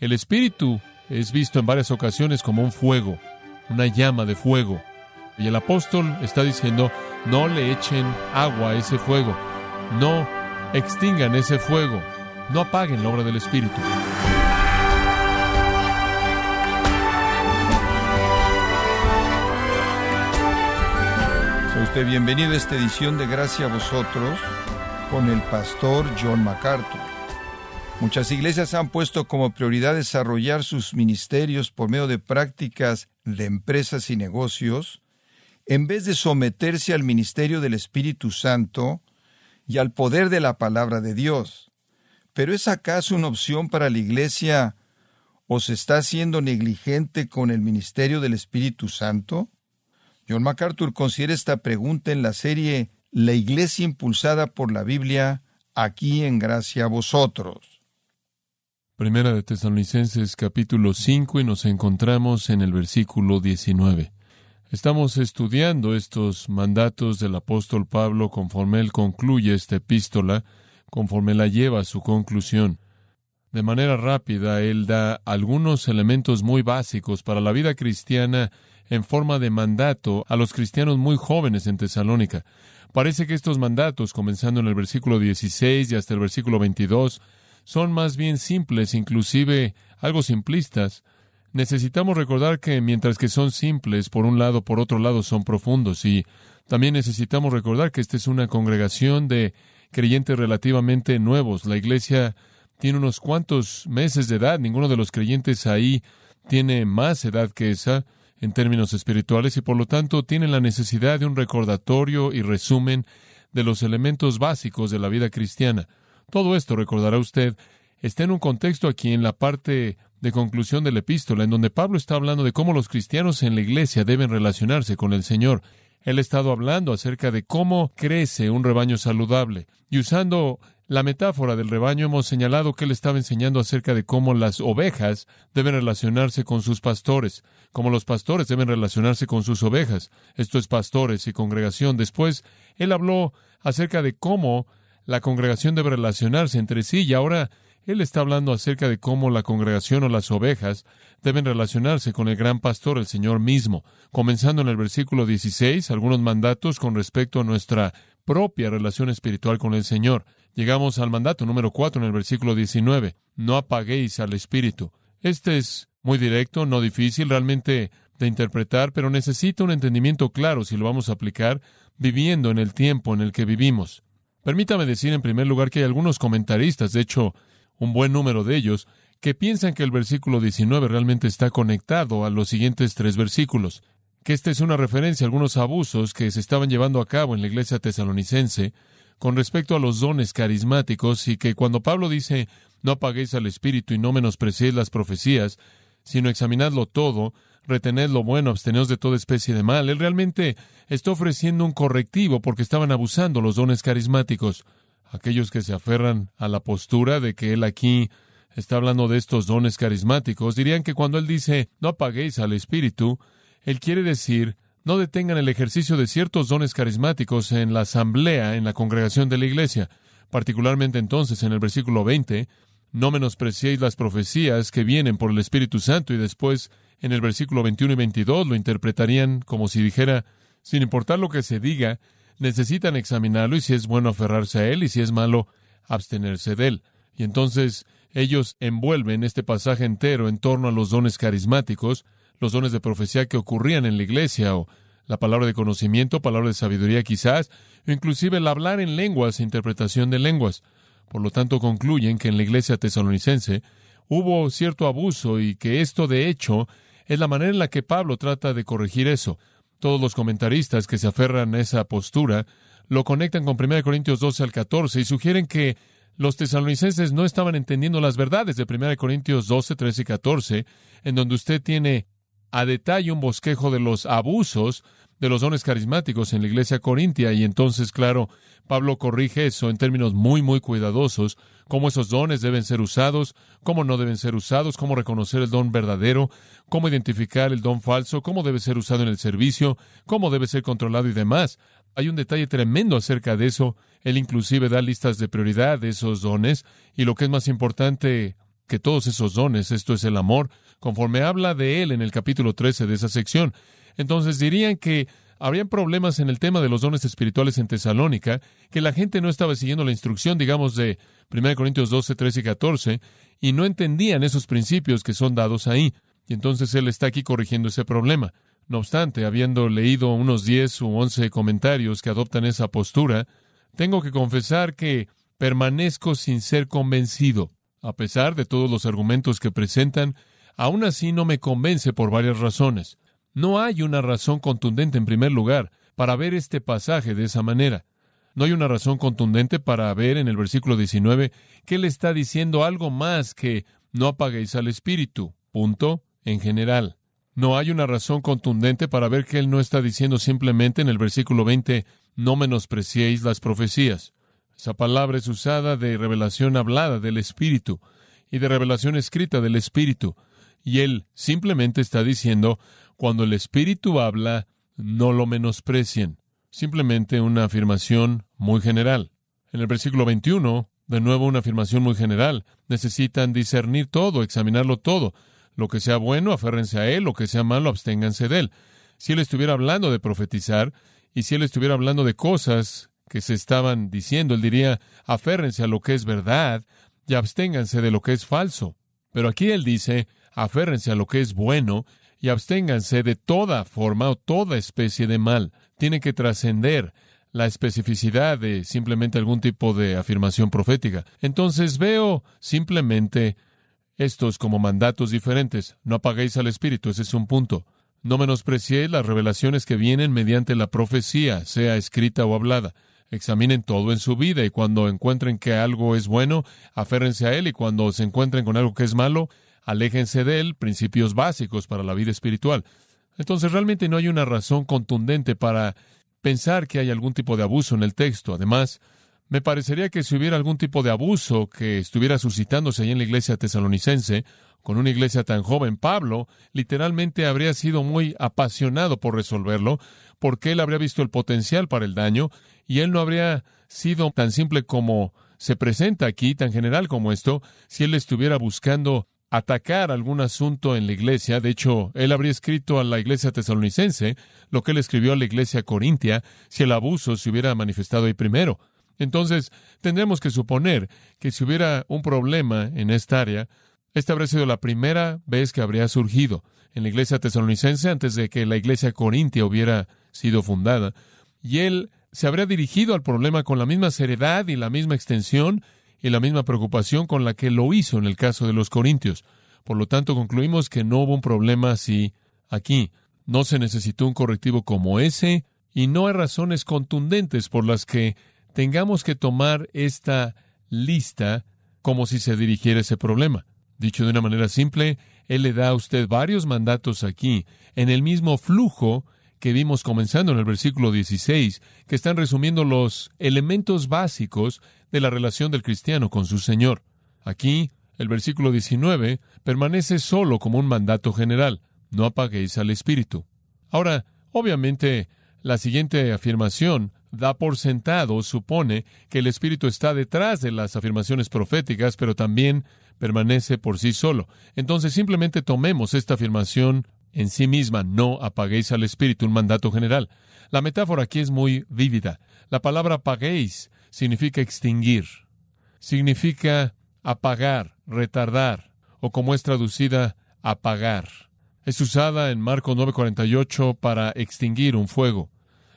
El Espíritu es visto en varias ocasiones como un fuego, una llama de fuego. Y el apóstol está diciendo, no le echen agua a ese fuego, no extingan ese fuego, no apaguen la obra del Espíritu. Usted bienvenido a esta edición de Gracia a vosotros con el pastor John MacArthur. Muchas iglesias han puesto como prioridad desarrollar sus ministerios por medio de prácticas de empresas y negocios, en vez de someterse al ministerio del Espíritu Santo y al poder de la palabra de Dios. Pero ¿es acaso una opción para la iglesia o se está siendo negligente con el ministerio del Espíritu Santo? John MacArthur considera esta pregunta en la serie La iglesia impulsada por la Biblia, aquí en gracia a vosotros. Primera de Tesalonicenses capítulo 5 y nos encontramos en el versículo 19. Estamos estudiando estos mandatos del apóstol Pablo conforme él concluye esta epístola, conforme la lleva a su conclusión. De manera rápida, él da algunos elementos muy básicos para la vida cristiana en forma de mandato a los cristianos muy jóvenes en Tesalónica. Parece que estos mandatos, comenzando en el versículo 16 y hasta el versículo 22, son más bien simples, inclusive algo simplistas. Necesitamos recordar que mientras que son simples, por un lado, por otro lado, son profundos. Y también necesitamos recordar que esta es una congregación de creyentes relativamente nuevos. La iglesia tiene unos cuantos meses de edad. Ninguno de los creyentes ahí tiene más edad que esa en términos espirituales y por lo tanto tienen la necesidad de un recordatorio y resumen de los elementos básicos de la vida cristiana. Todo esto, recordará usted, está en un contexto aquí en la parte de conclusión de la epístola, en donde Pablo está hablando de cómo los cristianos en la iglesia deben relacionarse con el Señor. Él ha estado hablando acerca de cómo crece un rebaño saludable. Y usando la metáfora del rebaño hemos señalado que él estaba enseñando acerca de cómo las ovejas deben relacionarse con sus pastores, cómo los pastores deben relacionarse con sus ovejas. Esto es pastores y congregación. Después, él habló acerca de cómo la congregación debe relacionarse entre sí y ahora él está hablando acerca de cómo la congregación o las ovejas deben relacionarse con el gran pastor, el Señor mismo. Comenzando en el versículo 16, algunos mandatos con respecto a nuestra propia relación espiritual con el Señor. Llegamos al mandato número 4 en el versículo 19. No apaguéis al Espíritu. Este es muy directo, no difícil realmente de interpretar, pero necesita un entendimiento claro si lo vamos a aplicar viviendo en el tiempo en el que vivimos. Permítame decir en primer lugar que hay algunos comentaristas, de hecho, un buen número de ellos, que piensan que el versículo 19 realmente está conectado a los siguientes tres versículos, que esta es una referencia a algunos abusos que se estaban llevando a cabo en la iglesia tesalonicense con respecto a los dones carismáticos y que cuando Pablo dice no apaguéis al espíritu y no menospreciéis las profecías, sino examinadlo todo, retened lo bueno, absteneos de toda especie de mal. Él realmente está ofreciendo un correctivo porque estaban abusando los dones carismáticos. Aquellos que se aferran a la postura de que él aquí está hablando de estos dones carismáticos, dirían que cuando él dice no apaguéis al espíritu, él quiere decir no detengan el ejercicio de ciertos dones carismáticos en la asamblea, en la congregación de la iglesia. Particularmente entonces en el versículo 20, no menospreciéis las profecías que vienen por el Espíritu Santo y después en el versículo 21 y 22 lo interpretarían como si dijera, sin importar lo que se diga, necesitan examinarlo y si es bueno aferrarse a él y si es malo abstenerse de él. Y entonces ellos envuelven este pasaje entero en torno a los dones carismáticos, los dones de profecía que ocurrían en la iglesia o la palabra de conocimiento, palabra de sabiduría quizás, o inclusive el hablar en lenguas e interpretación de lenguas. Por lo tanto, concluyen que en la iglesia tesalonicense hubo cierto abuso y que esto de hecho es la manera en la que Pablo trata de corregir eso. Todos los comentaristas que se aferran a esa postura lo conectan con 1 Corintios 12 al 14 y sugieren que los tesalonicenses no estaban entendiendo las verdades de 1 Corintios 12, 13 y 14, en donde usted tiene a detalle un bosquejo de los abusos de los dones carismáticos en la iglesia corintia y entonces, claro, Pablo corrige eso en términos muy, muy cuidadosos, cómo esos dones deben ser usados, cómo no deben ser usados, cómo reconocer el don verdadero, cómo identificar el don falso, cómo debe ser usado en el servicio, cómo debe ser controlado y demás. Hay un detalle tremendo acerca de eso. Él inclusive da listas de prioridad de esos dones y lo que es más importante que todos esos dones, esto es el amor, conforme habla de él en el capítulo 13 de esa sección. Entonces dirían que habrían problemas en el tema de los dones espirituales en Tesalónica, que la gente no estaba siguiendo la instrucción, digamos, de 1 Corintios 12, 13 y 14, y no entendían esos principios que son dados ahí. Y entonces él está aquí corrigiendo ese problema. No obstante, habiendo leído unos 10 u 11 comentarios que adoptan esa postura, tengo que confesar que permanezco sin ser convencido. A pesar de todos los argumentos que presentan, aún así no me convence por varias razones. No hay una razón contundente, en primer lugar, para ver este pasaje de esa manera. No hay una razón contundente para ver en el versículo 19 que él está diciendo algo más que no apaguéis al espíritu. Punto. En general. No hay una razón contundente para ver que él no está diciendo simplemente en el versículo 20 no menospreciéis las profecías. Esa palabra es usada de revelación hablada del Espíritu y de revelación escrita del Espíritu. Y él simplemente está diciendo, cuando el Espíritu habla, no lo menosprecien. Simplemente una afirmación muy general. En el versículo 21, de nuevo una afirmación muy general. Necesitan discernir todo, examinarlo todo. Lo que sea bueno, aférrense a él, lo que sea malo, absténganse de él. Si él estuviera hablando de profetizar, y si él estuviera hablando de cosas que se estaban diciendo, él diría, aférrense a lo que es verdad y absténganse de lo que es falso. Pero aquí él dice, aférrense a lo que es bueno y absténganse de toda forma o toda especie de mal. Tiene que trascender la especificidad de simplemente algún tipo de afirmación profética. Entonces veo simplemente estos como mandatos diferentes. No apaguéis al Espíritu, ese es un punto. No menospreciéis las revelaciones que vienen mediante la profecía, sea escrita o hablada. Examinen todo en su vida y cuando encuentren que algo es bueno, aférrense a él y cuando se encuentren con algo que es malo, aléjense de él, principios básicos para la vida espiritual. Entonces realmente no hay una razón contundente para pensar que hay algún tipo de abuso en el texto. Además, me parecería que si hubiera algún tipo de abuso que estuviera suscitándose ahí en la iglesia tesalonicense, con una iglesia tan joven, Pablo literalmente habría sido muy apasionado por resolverlo, porque él habría visto el potencial para el daño, y él no habría sido tan simple como se presenta aquí, tan general como esto, si él estuviera buscando atacar algún asunto en la iglesia. De hecho, él habría escrito a la iglesia tesalonicense lo que él escribió a la iglesia corintia si el abuso se hubiera manifestado ahí primero. Entonces, tendremos que suponer que si hubiera un problema en esta área, esta habría sido la primera vez que habría surgido en la iglesia tesalonicense antes de que la iglesia corintia hubiera sido fundada. Y él se habría dirigido al problema con la misma seriedad y la misma extensión y la misma preocupación con la que lo hizo en el caso de los corintios. Por lo tanto, concluimos que no hubo un problema así aquí. No se necesitó un correctivo como ese y no hay razones contundentes por las que tengamos que tomar esta lista como si se dirigiera ese problema. Dicho de una manera simple, Él le da a usted varios mandatos aquí, en el mismo flujo que vimos comenzando en el versículo 16, que están resumiendo los elementos básicos de la relación del cristiano con su Señor. Aquí, el versículo 19 permanece solo como un mandato general, no apaguéis al Espíritu. Ahora, obviamente, la siguiente afirmación da por sentado, supone que el Espíritu está detrás de las afirmaciones proféticas, pero también permanece por sí solo. Entonces simplemente tomemos esta afirmación en sí misma, no apaguéis al Espíritu, un mandato general. La metáfora aquí es muy vívida. La palabra apaguéis significa extinguir, significa apagar, retardar, o como es traducida, apagar. Es usada en Marcos 9:48 para extinguir un fuego.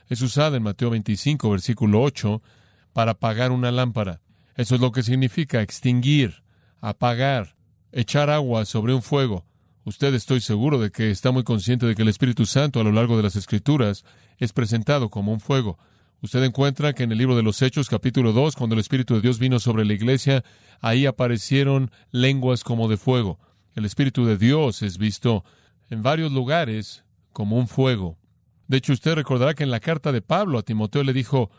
Es usada en Mateo 25, versículo 8, para apagar una lámpara. Eso es lo que significa extinguir, apagar, echar agua sobre un fuego. Usted estoy seguro de que está muy consciente de que el Espíritu Santo a lo largo de las Escrituras es presentado como un fuego. Usted encuentra que en el libro de los Hechos, capítulo 2, cuando el Espíritu de Dios vino sobre la iglesia, ahí aparecieron lenguas como de fuego. El Espíritu de Dios es visto en varios lugares como un fuego. De hecho, usted recordará que en la carta de Pablo a Timoteo le dijo,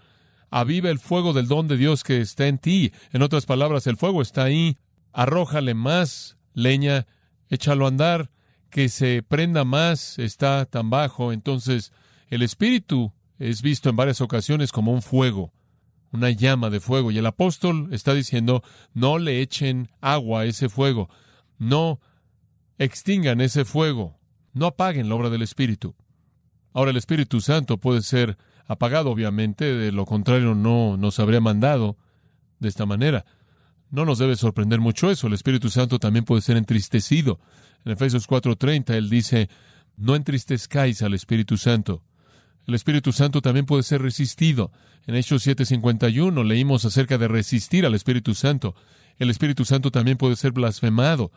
aviva el fuego del don de Dios que está en ti. En otras palabras, el fuego está ahí, arrójale más leña, échalo a andar, que se prenda más, está tan bajo. Entonces, el Espíritu es visto en varias ocasiones como un fuego, una llama de fuego. Y el apóstol está diciendo, no le echen agua a ese fuego. No extingan ese fuego, no apaguen la obra del Espíritu. Ahora el Espíritu Santo puede ser apagado, obviamente, de lo contrario no nos habría mandado de esta manera. No nos debe sorprender mucho eso. El Espíritu Santo también puede ser entristecido. En Efesios 4:30 él dice, no entristezcáis al Espíritu Santo. El Espíritu Santo también puede ser resistido. En Hechos 7:51 leímos acerca de resistir al Espíritu Santo. El Espíritu Santo también puede ser blasfemado.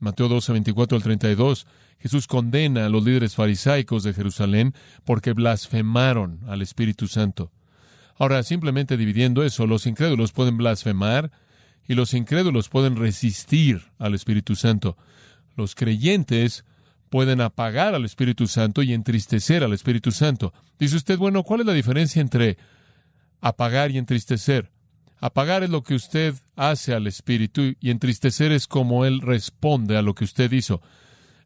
Mateo 12, 24 al 32. Jesús condena a los líderes farisaicos de Jerusalén porque blasfemaron al Espíritu Santo. Ahora, simplemente dividiendo eso, los incrédulos pueden blasfemar y los incrédulos pueden resistir al Espíritu Santo. Los creyentes pueden apagar al Espíritu Santo y entristecer al Espíritu Santo. Dice usted, bueno, ¿cuál es la diferencia entre apagar y entristecer? Apagar es lo que usted hace al Espíritu y entristecer es como Él responde a lo que usted hizo.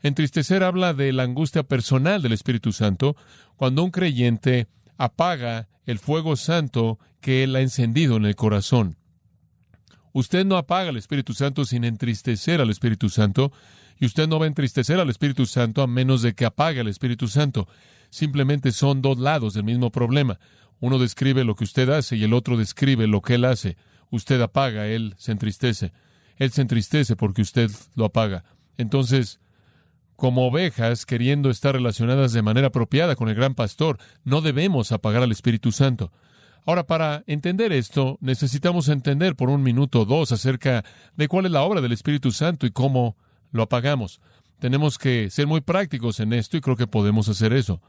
Entristecer habla de la angustia personal del Espíritu Santo cuando un creyente apaga el fuego santo que Él ha encendido en el corazón. Usted no apaga al Espíritu Santo sin entristecer al Espíritu Santo, y usted no va a entristecer al Espíritu Santo a menos de que apague al Espíritu Santo. Simplemente son dos lados del mismo problema. Uno describe lo que usted hace y el otro describe lo que él hace. Usted apaga, él se entristece. Él se entristece porque usted lo apaga. Entonces, como ovejas queriendo estar relacionadas de manera apropiada con el gran pastor, no debemos apagar al Espíritu Santo. Ahora, para entender esto, necesitamos entender por un minuto o dos acerca de cuál es la obra del Espíritu Santo y cómo lo apagamos. Tenemos que ser muy prácticos en esto y creo que podemos hacer eso.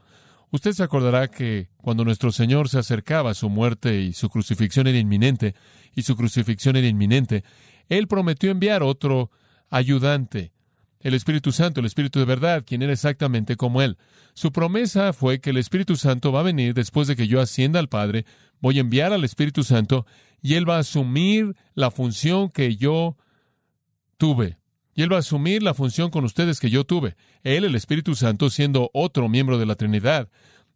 Usted se acordará que cuando nuestro Señor se acercaba a su muerte y su crucifixión era inminente, y su crucifixión era inminente, Él prometió enviar otro ayudante, el Espíritu Santo, el Espíritu de verdad, quien era exactamente como Él. Su promesa fue que el Espíritu Santo va a venir después de que yo ascienda al Padre, voy a enviar al Espíritu Santo y Él va a asumir la función que yo tuve. Y Él va a asumir la función con ustedes que yo tuve. Él, el Espíritu Santo, siendo otro miembro de la Trinidad,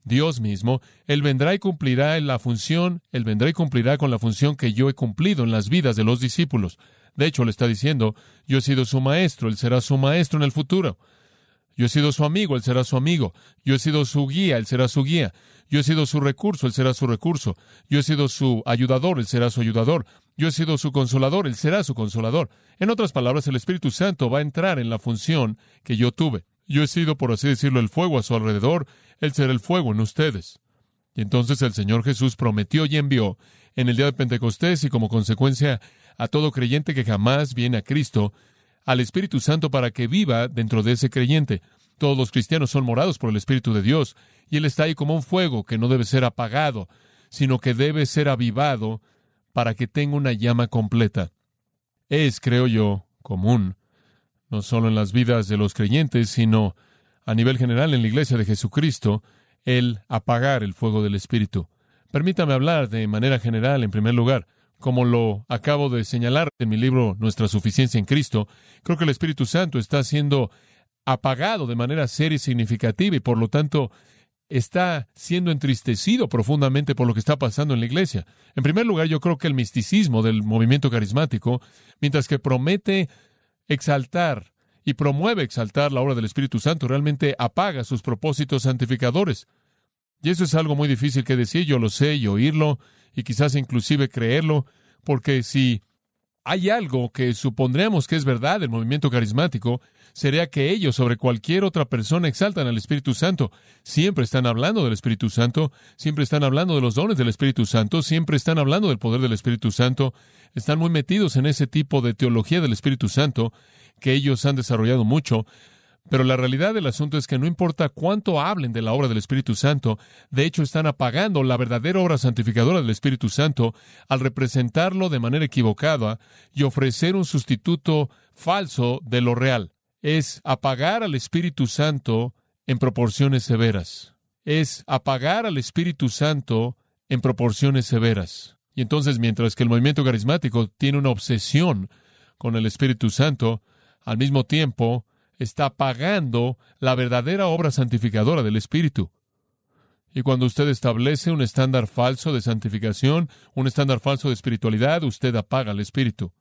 Dios mismo, Él vendrá y cumplirá la función, Él vendrá y cumplirá con la función que yo he cumplido en las vidas de los discípulos. De hecho, le está diciendo, yo he sido su maestro, Él será su maestro en el futuro. Yo he sido su amigo, Él será su amigo. Yo he sido su guía, Él será su guía. Yo he sido su recurso, Él será su recurso. Yo he sido su ayudador, Él será su ayudador. Yo he sido su consolador, Él será su consolador. En otras palabras, el Espíritu Santo va a entrar en la función que yo tuve. Yo he sido, por así decirlo, el fuego a su alrededor, Él será el fuego en ustedes. Y entonces el Señor Jesús prometió y envió en el día de Pentecostés y como consecuencia a todo creyente que jamás viene a Cristo, al Espíritu Santo para que viva dentro de ese creyente. Todos los cristianos son morados por el Espíritu de Dios, y Él está ahí como un fuego que no debe ser apagado, sino que debe ser avivado para que tenga una llama completa. Es, creo yo, común, no solo en las vidas de los creyentes, sino a nivel general en la Iglesia de Jesucristo, el apagar el fuego del Espíritu. Permítame hablar de manera general, en primer lugar como lo acabo de señalar en mi libro Nuestra suficiencia en Cristo, creo que el Espíritu Santo está siendo apagado de manera seria y significativa y por lo tanto está siendo entristecido profundamente por lo que está pasando en la iglesia. En primer lugar, yo creo que el misticismo del movimiento carismático, mientras que promete exaltar y promueve exaltar la obra del Espíritu Santo, realmente apaga sus propósitos santificadores. Y eso es algo muy difícil que decir, yo lo sé y oírlo, y quizás inclusive creerlo, porque si hay algo que supondríamos que es verdad del movimiento carismático, sería que ellos sobre cualquier otra persona exaltan al Espíritu Santo. Siempre están hablando del Espíritu Santo, siempre están hablando de los dones del Espíritu Santo, siempre están hablando del poder del Espíritu Santo, están muy metidos en ese tipo de teología del Espíritu Santo que ellos han desarrollado mucho, pero la realidad del asunto es que no importa cuánto hablen de la obra del Espíritu Santo, de hecho están apagando la verdadera obra santificadora del Espíritu Santo al representarlo de manera equivocada y ofrecer un sustituto falso de lo real. Es apagar al Espíritu Santo en proporciones severas. Es apagar al Espíritu Santo en proporciones severas. Y entonces, mientras que el movimiento carismático tiene una obsesión con el Espíritu Santo, al mismo tiempo está pagando la verdadera obra santificadora del Espíritu. Y cuando usted establece un estándar falso de santificación, un estándar falso de espiritualidad, usted apaga el Espíritu.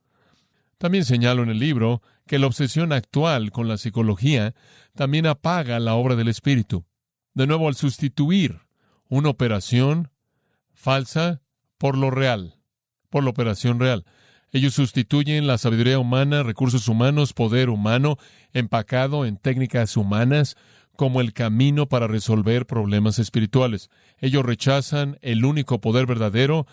También señalo en el libro que la obsesión actual con la psicología también apaga la obra del Espíritu. De nuevo, al sustituir una operación falsa por lo real, por la operación real. Ellos sustituyen la sabiduría humana, recursos humanos, poder humano, empacado en técnicas humanas, como el camino para resolver problemas espirituales. Ellos rechazan el único poder verdadero,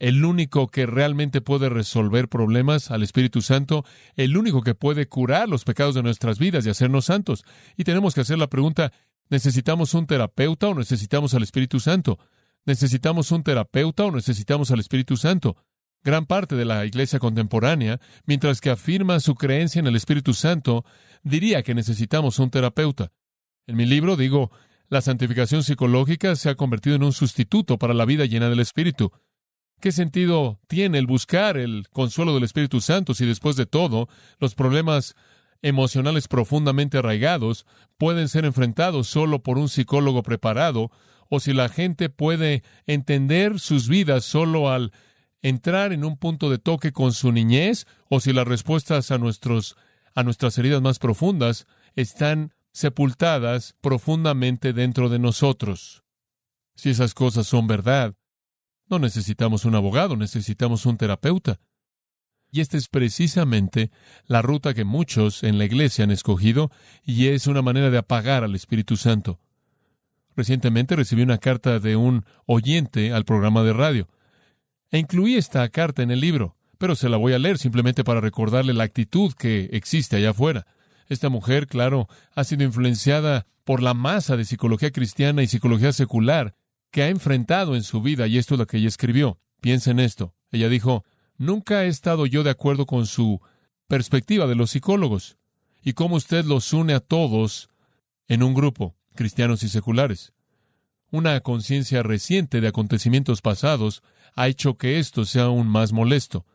el único que realmente puede resolver problemas al Espíritu Santo, el único que puede curar los pecados de nuestras vidas y hacernos santos. Y tenemos que hacer la pregunta, ¿necesitamos un terapeuta o necesitamos al Espíritu Santo? ¿Necesitamos un terapeuta o necesitamos al Espíritu Santo? Gran parte de la iglesia contemporánea, mientras que afirma su creencia en el Espíritu Santo, diría que necesitamos un terapeuta. En mi libro digo, la santificación psicológica se ha convertido en un sustituto para la vida llena del Espíritu. ¿Qué sentido tiene el buscar el consuelo del Espíritu Santo si después de todo los problemas emocionales profundamente arraigados pueden ser enfrentados solo por un psicólogo preparado o si la gente puede entender sus vidas solo al entrar en un punto de toque con su niñez o si las respuestas a nuestros a nuestras heridas más profundas están sepultadas profundamente dentro de nosotros. Si esas cosas son verdad, no necesitamos un abogado, necesitamos un terapeuta. Y esta es precisamente la ruta que muchos en la iglesia han escogido y es una manera de apagar al Espíritu Santo. Recientemente recibí una carta de un oyente al programa de radio. E incluí esta carta en el libro, pero se la voy a leer simplemente para recordarle la actitud que existe allá afuera. Esta mujer, claro, ha sido influenciada por la masa de psicología cristiana y psicología secular que ha enfrentado en su vida, y esto es lo que ella escribió. Piensa en esto. Ella dijo, nunca he estado yo de acuerdo con su perspectiva de los psicólogos y cómo usted los une a todos en un grupo, cristianos y seculares. Una conciencia reciente de acontecimientos pasados ha hecho que esto sea aún más molesto.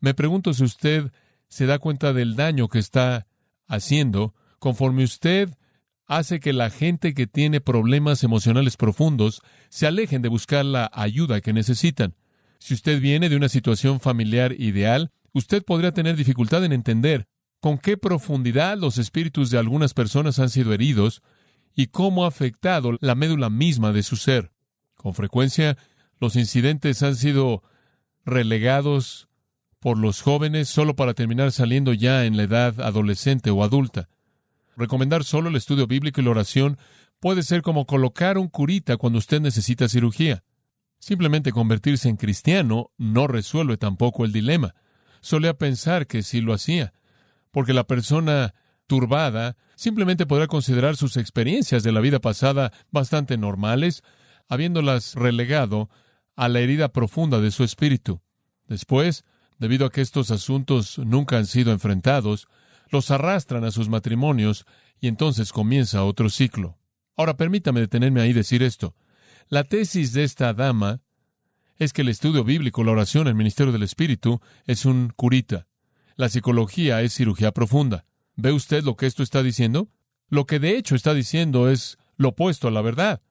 Me pregunto si usted se da cuenta del daño que está haciendo conforme usted hace que la gente que tiene problemas emocionales profundos se alejen de buscar la ayuda que necesitan. Si usted viene de una situación familiar ideal, usted podría tener dificultad en entender con qué profundidad los espíritus de algunas personas han sido heridos y cómo ha afectado la médula misma de su ser. Con frecuencia, los incidentes han sido relegados por los jóvenes solo para terminar saliendo ya en la edad adolescente o adulta. Recomendar solo el estudio bíblico y la oración puede ser como colocar un curita cuando usted necesita cirugía. Simplemente convertirse en cristiano no resuelve tampoco el dilema. Solía pensar que sí lo hacía, porque la persona turbada simplemente podrá considerar sus experiencias de la vida pasada bastante normales, habiéndolas relegado a la herida profunda de su espíritu. Después, debido a que estos asuntos nunca han sido enfrentados, los arrastran a sus matrimonios y entonces comienza otro ciclo. Ahora permítame detenerme ahí y decir esto. La tesis de esta dama es que el estudio bíblico, la oración, el ministerio del Espíritu es un curita. La psicología es cirugía profunda. ¿Ve usted lo que esto está diciendo? Lo que de hecho está diciendo es lo opuesto a la verdad,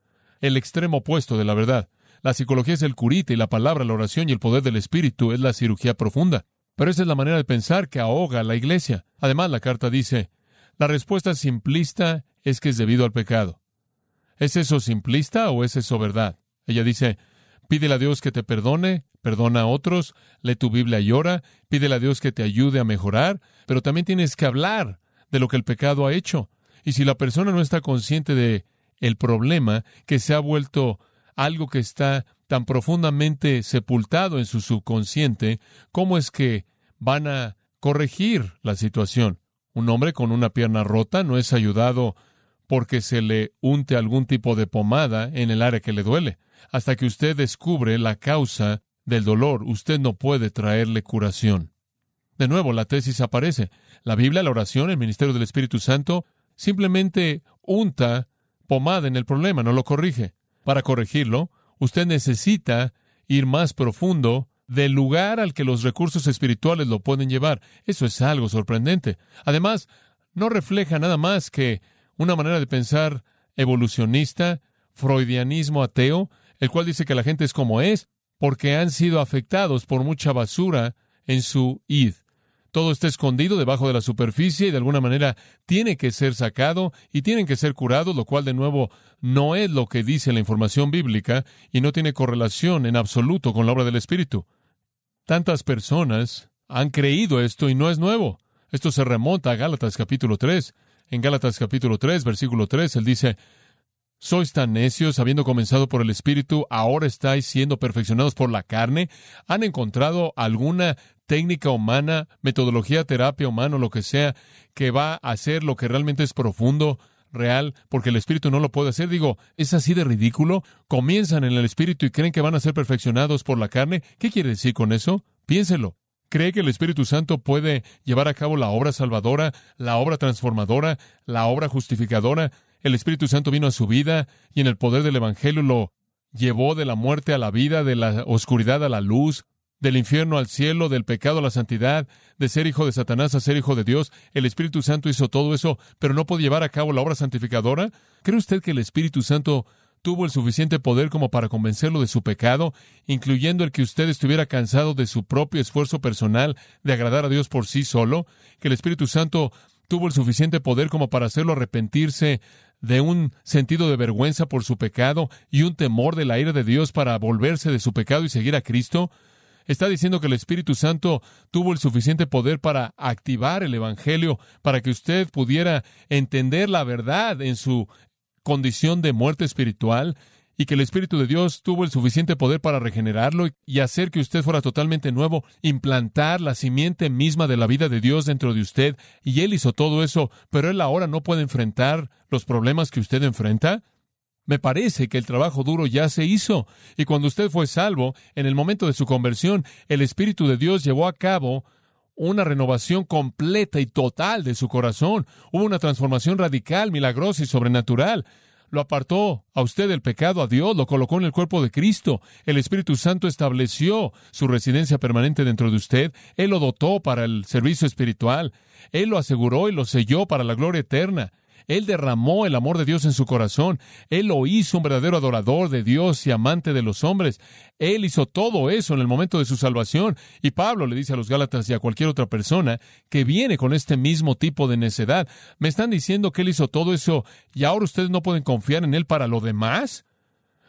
el extremo opuesto de la verdad. La psicología es el curita y la palabra, la oración y el poder del Espíritu es la cirugía profunda. Pero esa es la manera de pensar que ahoga a la iglesia. Además, la carta dice, la respuesta simplista es que es debido al pecado. ¿Es eso simplista o es eso verdad? Ella dice, pídele a Dios que te perdone, perdona a otros, lee tu Biblia y ora, pídele a Dios que te ayude a mejorar, pero también tienes que hablar de lo que el pecado ha hecho. Y si la persona no está consciente de el problema que se ha vuelto algo que está tan profundamente sepultado en su subconsciente, ¿cómo es que van a corregir la situación? Un hombre con una pierna rota no es ayudado porque se le unte algún tipo de pomada en el área que le duele. Hasta que usted descubre la causa del dolor, usted no puede traerle curación. De nuevo, la tesis aparece. La Biblia, la oración, el ministerio del Espíritu Santo, simplemente unta pomada en el problema, no lo corrige. Para corregirlo, usted necesita ir más profundo del lugar al que los recursos espirituales lo pueden llevar. Eso es algo sorprendente. Además, no refleja nada más que una manera de pensar evolucionista, freudianismo ateo, el cual dice que la gente es como es porque han sido afectados por mucha basura en su id. Todo está escondido debajo de la superficie y de alguna manera tiene que ser sacado y tienen que ser curados, lo cual de nuevo no es lo que dice la información bíblica y no tiene correlación en absoluto con la obra del Espíritu. Tantas personas han creído esto y no es nuevo. Esto se remonta a Gálatas capítulo 3. En Gálatas capítulo 3, versículo 3, él dice, ¿Sois tan necios, habiendo comenzado por el Espíritu, ahora estáis siendo perfeccionados por la carne? ¿Han encontrado alguna técnica humana, metodología, terapia humana, lo que sea, que va a hacer lo que realmente es profundo, real, porque el Espíritu no lo puede hacer? Digo, ¿es así de ridículo? ¿Comienzan en el Espíritu y creen que van a ser perfeccionados por la carne? ¿Qué quiere decir con eso? Piénselo. ¿Cree que el Espíritu Santo puede llevar a cabo la obra salvadora, la obra transformadora, la obra justificadora? El Espíritu Santo vino a su vida y en el poder del Evangelio lo llevó de la muerte a la vida, de la oscuridad a la luz, del infierno al cielo, del pecado a la santidad, de ser hijo de Satanás a ser hijo de Dios. El Espíritu Santo hizo todo eso, pero no puede llevar a cabo la obra santificadora. ¿Cree usted que el Espíritu Santo tuvo el suficiente poder como para convencerlo de su pecado, incluyendo el que usted estuviera cansado de su propio esfuerzo personal de agradar a Dios por sí solo, que el Espíritu Santo tuvo el suficiente poder como para hacerlo arrepentirse de un sentido de vergüenza por su pecado y un temor de la ira de Dios para volverse de su pecado y seguir a Cristo? Está diciendo que el Espíritu Santo tuvo el suficiente poder para activar el Evangelio, para que usted pudiera entender la verdad en su condición de muerte espiritual y que el Espíritu de Dios tuvo el suficiente poder para regenerarlo y hacer que usted fuera totalmente nuevo, implantar la simiente misma de la vida de Dios dentro de usted, y Él hizo todo eso, pero Él ahora no puede enfrentar los problemas que usted enfrenta. Me parece que el trabajo duro ya se hizo, y cuando usted fue salvo, en el momento de su conversión, el Espíritu de Dios llevó a cabo una renovación completa y total de su corazón. Hubo una transformación radical, milagrosa y sobrenatural. Lo apartó a usted del pecado, a Dios, lo colocó en el cuerpo de Cristo. El Espíritu Santo estableció su residencia permanente dentro de usted. Él lo dotó para el servicio espiritual. Él lo aseguró y lo selló para la gloria eterna. Él derramó el amor de Dios en su corazón. Él lo hizo un verdadero adorador de Dios y amante de los hombres. Él hizo todo eso en el momento de su salvación. Y Pablo le dice a los Gálatas y a cualquier otra persona que viene con este mismo tipo de necedad, me están diciendo que Él hizo todo eso y ahora ustedes no pueden confiar en Él para lo demás.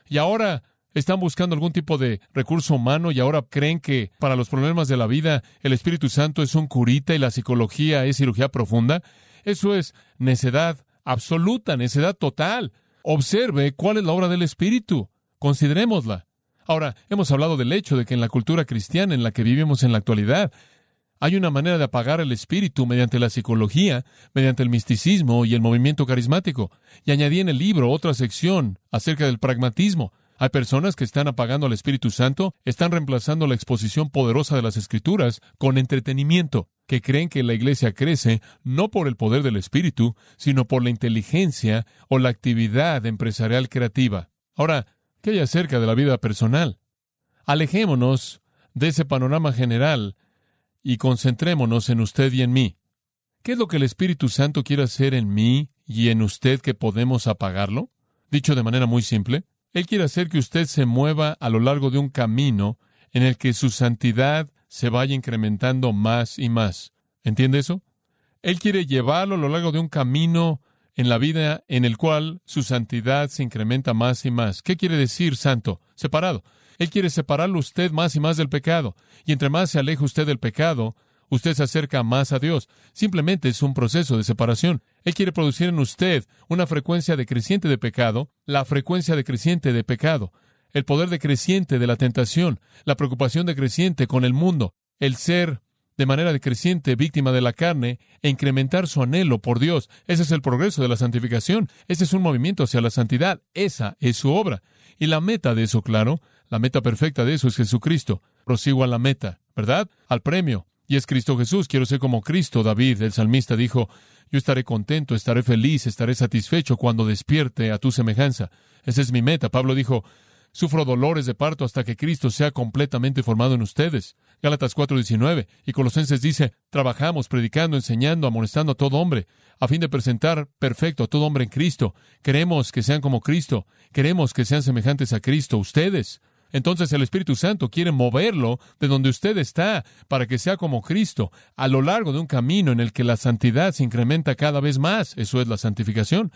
Y ahora están buscando algún tipo de recurso humano y ahora creen que para los problemas de la vida el Espíritu Santo es un curita y la psicología es cirugía profunda. Eso es necedad absoluta, necedad total. Observe cuál es la obra del Espíritu. Considerémosla. Ahora, hemos hablado del hecho de que en la cultura cristiana en la que vivimos en la actualidad, hay una manera de apagar el espíritu mediante la psicología, mediante el misticismo y el movimiento carismático. Y añadí en el libro otra sección acerca del pragmatismo. Hay personas que están apagando al Espíritu Santo, están reemplazando la exposición poderosa de las Escrituras con entretenimiento, que creen que la iglesia crece no por el poder del Espíritu, sino por la inteligencia o la actividad empresarial creativa. Ahora, ¿qué hay acerca de la vida personal? Alejémonos de ese panorama general y concentrémonos en usted y en mí. ¿Qué es lo que el Espíritu Santo quiere hacer en mí y en usted que podemos apagarlo? Dicho de manera muy simple, él quiere hacer que usted se mueva a lo largo de un camino en el que su santidad se vaya incrementando más y más. ¿Entiende eso? Él quiere llevarlo a lo largo de un camino en la vida en el cual su santidad se incrementa más y más. ¿Qué quiere decir santo? Separado. Él quiere separarlo usted más y más del pecado. Y entre más se aleja usted del pecado, usted se acerca más a Dios. Simplemente es un proceso de separación. Él quiere producir en usted una frecuencia decreciente de pecado, la frecuencia decreciente de pecado, el poder decreciente de la tentación, la preocupación decreciente con el mundo, el ser de manera decreciente víctima de la carne e incrementar su anhelo por Dios. Ese es el progreso de la santificación. Ese es un movimiento hacia la santidad. Esa es su obra. Y la meta de eso, claro, la meta perfecta de eso es Jesucristo. Prosigo a la meta, ¿verdad? Al premio. Y es Cristo Jesús. Quiero ser como Cristo. David, el salmista, dijo, yo estaré contento, estaré feliz, estaré satisfecho cuando despierte a tu semejanza. Esa es mi meta. Pablo dijo, sufro dolores de parto hasta que Cristo sea completamente formado en ustedes. Gálatas 4:19. Y Colosenses dice, trabajamos predicando, enseñando, amonestando a todo hombre, a fin de presentar perfecto a todo hombre en Cristo. Queremos que sean como Cristo. Queremos que sean semejantes a Cristo. Ustedes. Entonces el Espíritu Santo quiere moverlo de donde usted está para que sea como Cristo a lo largo de un camino en el que la santidad se incrementa cada vez más. Eso es la santificación.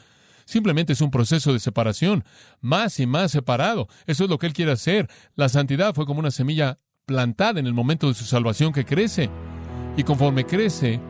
Simplemente es un proceso de separación, más y más separado. Eso es lo que Él quiere hacer. La santidad fue como una semilla plantada en el momento de su salvación que crece. Y conforme crece,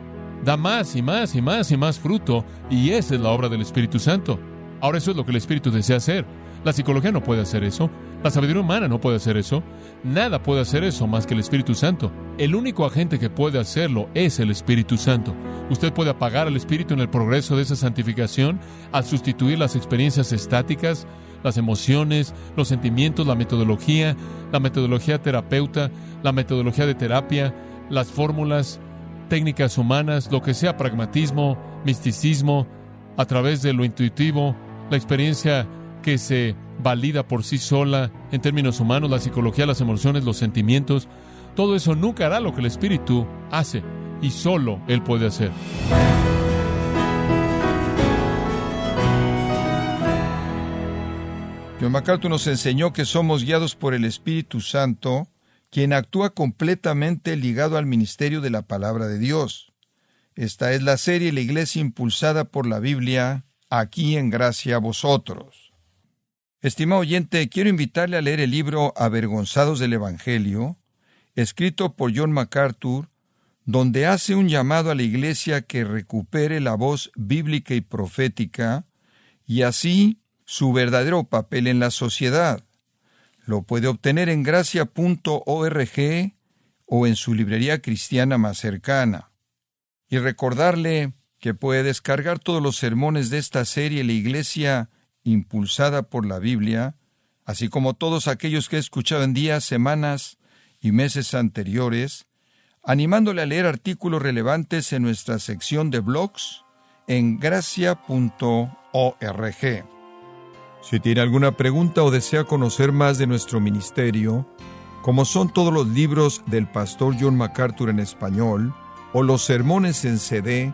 da más y más y más y más fruto. Y esa es la obra del Espíritu Santo. Ahora eso es lo que el Espíritu desea hacer. La psicología no puede hacer eso. La sabiduría humana no puede hacer eso. Nada puede hacer eso más que el Espíritu Santo. El único agente que puede hacerlo es el Espíritu Santo. Usted puede apagar al Espíritu en el progreso de esa santificación al sustituir las experiencias estáticas, las emociones, los sentimientos, la metodología, la metodología terapeuta, la metodología de terapia, las fórmulas, técnicas humanas, lo que sea pragmatismo, misticismo, a través de lo intuitivo, la experiencia que se valida por sí sola en términos humanos, la psicología, las emociones, los sentimientos, todo eso nunca hará lo que el Espíritu hace y solo Él puede hacer. John MacArthur nos enseñó que somos guiados por el Espíritu Santo, quien actúa completamente ligado al ministerio de la palabra de Dios. Esta es la serie La Iglesia impulsada por la Biblia, aquí en gracia a vosotros. Estimado oyente, quiero invitarle a leer el libro Avergonzados del Evangelio, escrito por John MacArthur, donde hace un llamado a la Iglesia que recupere la voz bíblica y profética, y así su verdadero papel en la sociedad. Lo puede obtener en gracia.org o en su librería cristiana más cercana. Y recordarle que puede descargar todos los sermones de esta serie La Iglesia impulsada por la Biblia, así como todos aquellos que he escuchado en días, semanas y meses anteriores, animándole a leer artículos relevantes en nuestra sección de blogs en gracia.org. Si tiene alguna pregunta o desea conocer más de nuestro ministerio, como son todos los libros del pastor John MacArthur en español, o los sermones en CD